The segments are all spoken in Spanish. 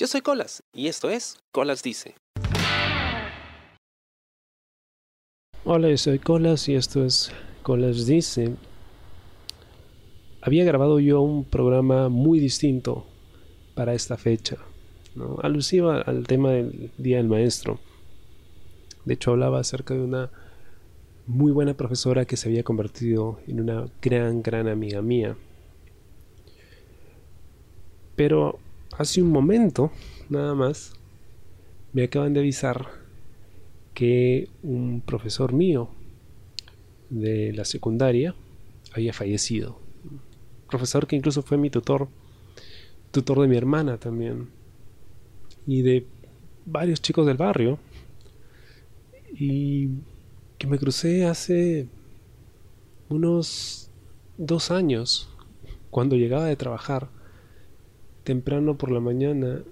Yo soy Colas y esto es Colas Dice. Hola, yo soy Colas y esto es Colas Dice. Había grabado yo un programa muy distinto para esta fecha, alusiva al tema del Día del Maestro. De hecho, hablaba acerca de una muy buena profesora que se había convertido en una gran, gran amiga mía. Pero hace un momento, nada más, me acaban de avisar que un profesor mío de la secundaria había fallecido. Profesor que incluso fue mi tutor, tutor de mi hermana también, y de varios chicos del barrio, y que me crucé hace unos dos años, cuando llegaba de trabajar temprano por la mañana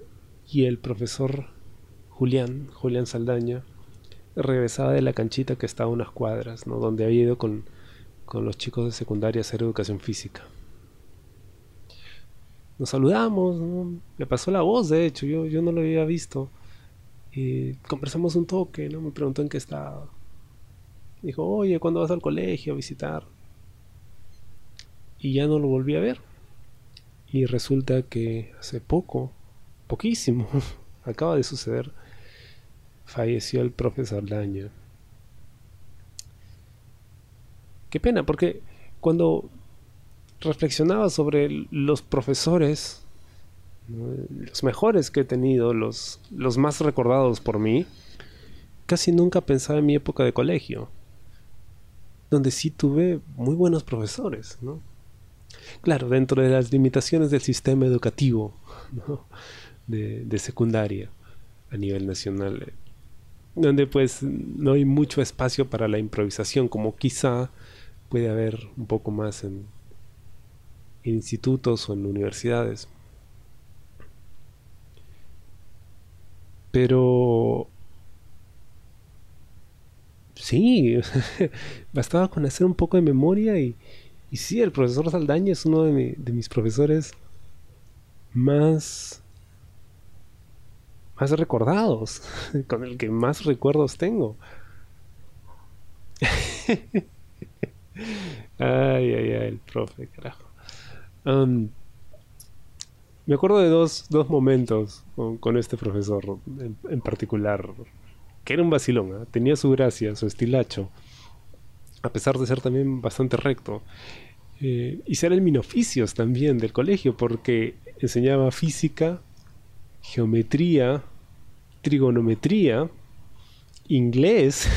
y el profesor Julián, Julián Saldaña, regresaba de la canchita que estaba a unas cuadras, ¿no? donde había ido con, los chicos de secundaria a hacer educación física. Nos saludamos, me pasó la voz, de hecho, yo, yo no lo había visto. Y conversamos un toque, ¿no? Me preguntó en qué estaba. Dijo, oye, ¿cuándo vas al colegio a visitar? Y ya no lo volví a ver. Y resulta que hace poco, poquísimo, acaba de suceder, falleció el profesor Daño. Qué pena, porque cuando reflexionaba sobre los profesores, los mejores que he tenido, los, los más recordados por mí, casi nunca pensaba en mi época de colegio, donde sí tuve muy buenos profesores, ¿no? Claro, dentro de las limitaciones del sistema educativo de, secundaria a nivel nacional, eh, donde pues no hay mucho espacio para la improvisación, como quizá puede haber un poco más en, en institutos o en universidades. Pero sí, bastaba con hacer un poco de memoria y, y sí, el profesor Saldaña es uno de, mis profesores más más recordados, con el que más recuerdos tengo. ay, ay, ay, el profe, carajo. me acuerdo de dos, momentos con, este profesor en, particular, que era un vacilón, ¿eh? tenía su gracia, su estilacho a pesar de ser también bastante recto. Eh, y ser el minoficios también del colegio, porque enseñaba física, geometría, trigonometría, inglés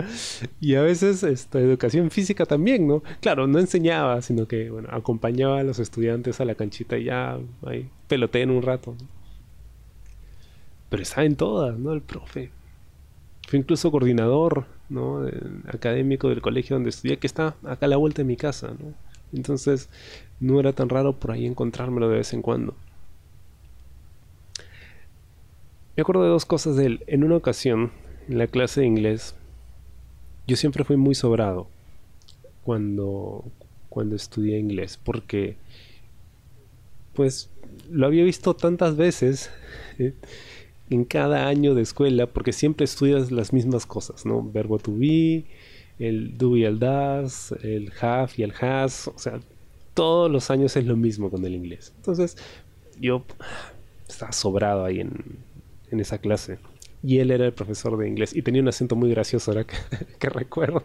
y a veces esta, educación física también, ¿no? Claro, no enseñaba, sino que bueno, acompañaba a los estudiantes a la canchita y ya ahí peloteen un rato. Pero estaba en todas, ¿no? El profe. Fue incluso coordinador ¿no? académico del colegio donde estudié, que está acá a la vuelta de mi casa. ¿no? Entonces no era tan raro por ahí encontrármelo de vez en cuando. Me acuerdo de dos cosas de él. En una ocasión, en la clase de inglés, yo siempre fui muy sobrado cuando, cuando estudié inglés, porque pues lo había visto tantas veces. en cada año de escuela, porque siempre estudias las mismas cosas, ¿no? Verbo to be, el do y el das, el have y el has, o sea, todos los años es lo mismo con el inglés. Entonces, yo estaba sobrado ahí en, en esa clase. Y él era el profesor de inglés y tenía un acento muy gracioso ahora que, recuerdo.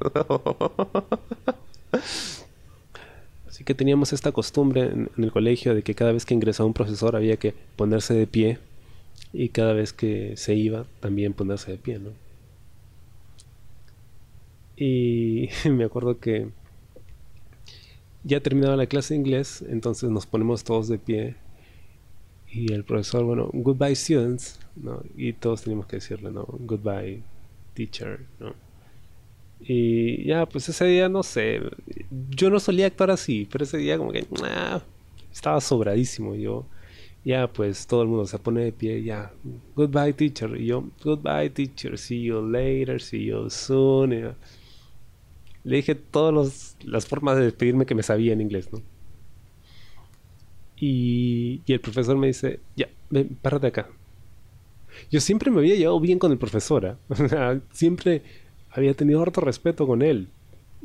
Así que teníamos esta costumbre en, el colegio de que cada vez que ingresaba un profesor había que ponerse de pie y cada vez que se iba también ponerse de pie, ¿no? Y me acuerdo que ya terminaba la clase de inglés, entonces nos ponemos todos de pie y el profesor, bueno, goodbye students, ¿no? Y todos teníamos que decirle, ¿no? Goodbye teacher, ¿no? Y ya, pues ese día, no sé, yo no solía actuar así, pero ese día como que, ah, estaba sobradísimo, yo ya pues todo el mundo se pone de pie, ya, goodbye teacher, y yo, goodbye teacher, see you later, see you soon. Le dije todas las formas de despedirme que me sabía en inglés, ¿no? Y, y el profesor me dice, ya, ven, párate acá. Yo siempre me había llevado bien con el profesor, sea, siempre había tenido harto respeto con él.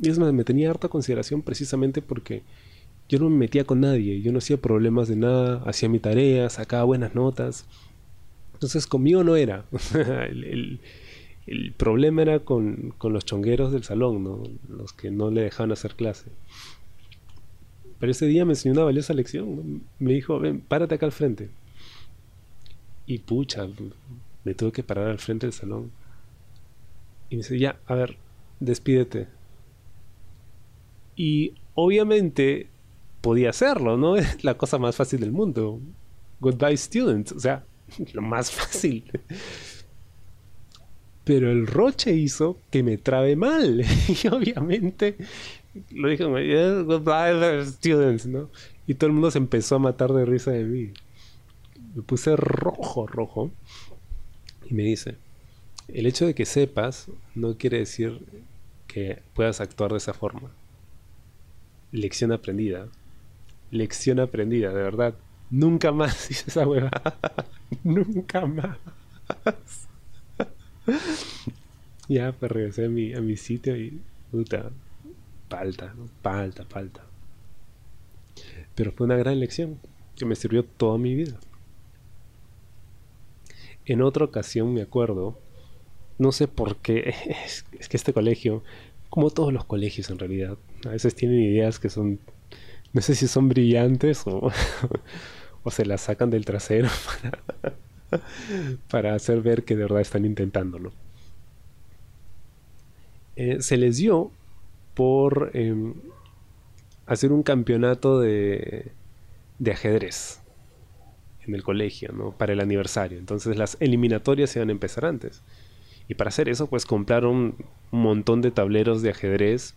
Y es más, me tenía harta consideración precisamente porque yo no me metía con nadie, yo no hacía problemas de nada, hacía mi tarea, sacaba buenas notas. Entonces conmigo no era. el, el, problema era con, con, los chongueros del salón, ¿no? los que no le dejaban hacer clase. Pero ese día me enseñó una valiosa lección. Me dijo, ven, párate acá al frente. Y pucha, me tuve que parar al frente del salón. Y me dice, ya, a ver, despídete. Y obviamente podía hacerlo, ¿no? Es la cosa más fácil del mundo. Goodbye, students. O sea, lo más fácil. Pero el roche hizo que me trabe mal. Y obviamente lo dije, goodbye, students, ¿no? Y todo el mundo se empezó a matar de risa de mí. Me puse rojo, rojo. Y me dice, el hecho de que sepas no quiere decir que puedas actuar de esa forma. Lección aprendida. Lección aprendida, de verdad. Nunca más hice esa huevada. Nunca más. ya, pues regresé a mi, a mi sitio y. Puta. Falta, falta, falta. Pero fue una gran lección que me sirvió toda mi vida. En otra ocasión me acuerdo, no sé por qué, es, es, que este colegio, como todos los colegios en realidad, a veces tienen ideas que son, no sé si son brillantes o, se las sacan del trasero para, para, hacer ver que de verdad están intentándolo. Eh, se les dio por eh, hacer un campeonato de, de ajedrez en el colegio, ¿no? Para el aniversario. Entonces las eliminatorias iban a empezar antes. Y para hacer eso, pues compraron un montón de tableros de ajedrez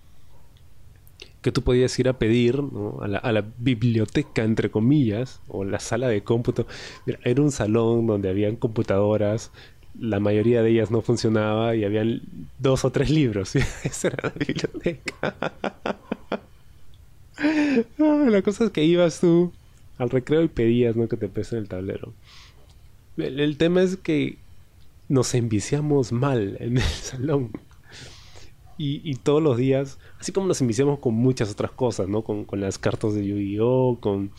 que tú podías ir a pedir a, la, biblioteca, entre comillas, o la sala de cómputo. Era un salón donde habían computadoras, la mayoría de ellas no funcionaba y habían dos o tres libros. Esa era la biblioteca. la cosa es que ibas tú al recreo y pedías ¿no? que te pesen el tablero. El, el, tema es que nos enviciamos mal en el salón. Y, todos los días, así como nos enviciamos con muchas otras cosas, ¿no? Con, con las cartas de Yu-Gi-Oh! Con.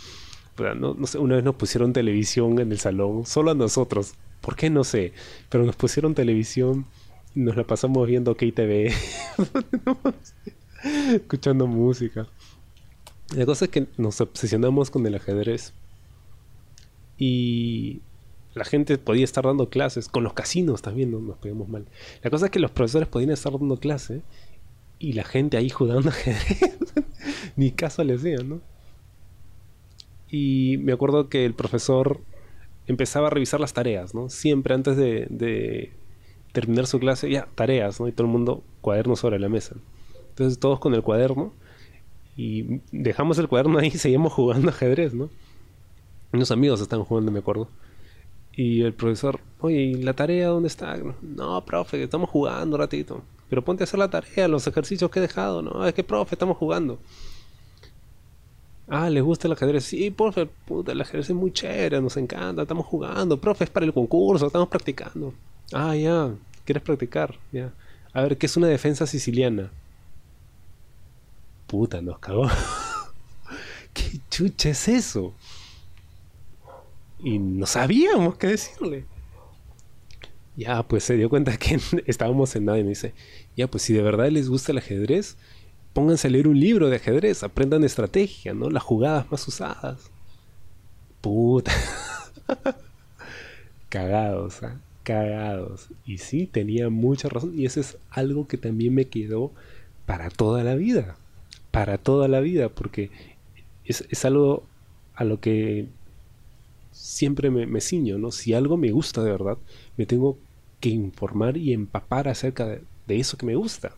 No, no, sé, una vez nos pusieron televisión en el salón, solo a nosotros. ¿Por qué? No sé. Pero nos pusieron televisión y nos la pasamos viendo KTV. escuchando música. La cosa es que nos obsesionamos con el ajedrez. Y la gente podía estar dando clases, con los casinos también no nos pegamos mal. La cosa es que los profesores podían estar dando clase y la gente ahí jugando ajedrez. Ni caso le hacían, ¿no? Y me acuerdo que el profesor empezaba a revisar las tareas, ¿no? Siempre antes de, terminar su clase, ya, tareas, ¿no? Y todo el mundo cuaderno sobre la mesa. Entonces todos con el cuaderno y dejamos el cuaderno ahí y seguimos jugando ajedrez, ¿no? Unos amigos estaban jugando, me acuerdo. Y el profesor, oye, ¿y la tarea dónde está? No, profe, estamos jugando un ratito. Pero ponte a hacer la tarea, los ejercicios que he dejado, ¿no? Es que, profe, estamos jugando. Ah, ¿les gusta el ajedrez? Sí, profe, puta, el ajedrez es muy chévere, nos encanta, estamos jugando. Profe, es para el concurso, estamos practicando. Ah, ya, ¿quieres practicar? Ya. A ver, ¿qué es una defensa siciliana? Puta, nos cagó. ¿Qué chucha es eso? Y no sabíamos qué decirle. Ya, pues se dio cuenta que estábamos en nada y me dice, ya, pues si de verdad les gusta el ajedrez, pónganse a leer un libro de ajedrez, aprendan estrategia, ¿no? Las jugadas más usadas. Puta. cagados, ¿eh? cagados. Y sí, tenía mucha razón. Y eso es algo que también me quedó para toda la vida. Para toda la vida, porque es, es algo a lo que siempre me, me, ciño, ¿no? Si algo me gusta de verdad, me tengo que informar y empapar acerca de, eso que me gusta.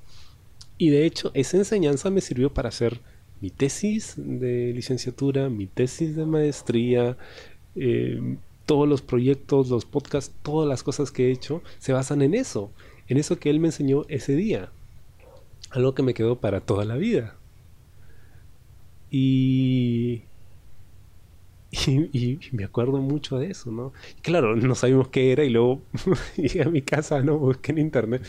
Y de hecho, esa enseñanza me sirvió para hacer mi tesis de licenciatura, mi tesis de maestría, eh, todos los proyectos, los podcasts, todas las cosas que he hecho se basan en eso, en eso que él me enseñó ese día. Algo que me quedó para toda la vida. Y Y, me acuerdo mucho de eso, ¿no? claro, no sabíamos qué era y luego llegué a mi casa, no busqué en internet.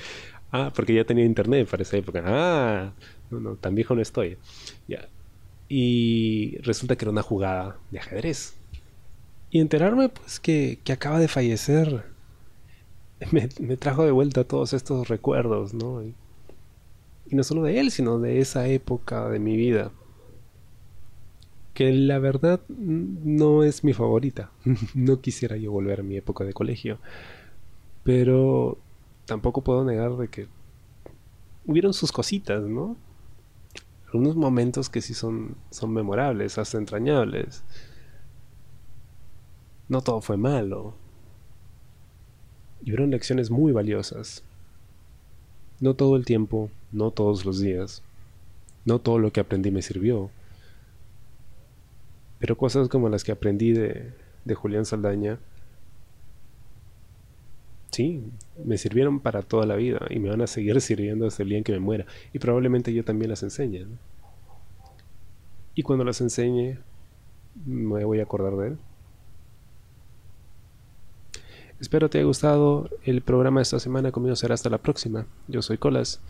Ah, porque ya tenía internet para esa época. Ah, no, no, tan viejo no estoy. Ya. Y resulta que era una jugada de ajedrez. Y enterarme, pues, que, que acaba de fallecer me, trajo de vuelta todos estos recuerdos, ¿no? Y no solo de él, sino de esa época de mi vida que la verdad no es mi favorita. no quisiera yo volver a mi época de colegio. Pero tampoco puedo negar de que hubieron sus cositas, ¿no? Algunos momentos que sí son, son memorables, hasta entrañables. No todo fue malo. Y hubieron lecciones muy valiosas. No todo el tiempo, no todos los días. No todo lo que aprendí me sirvió. Pero cosas como las que aprendí de, de Julián Saldaña, sí, me sirvieron para toda la vida y me van a seguir sirviendo hasta el día en que me muera. Y probablemente yo también las enseñe. Y cuando las enseñe, me voy a acordar de él. Espero te haya gustado el programa de esta semana. Conmigo será hasta la próxima. Yo soy Colas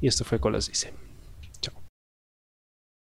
y esto fue Colas Dice.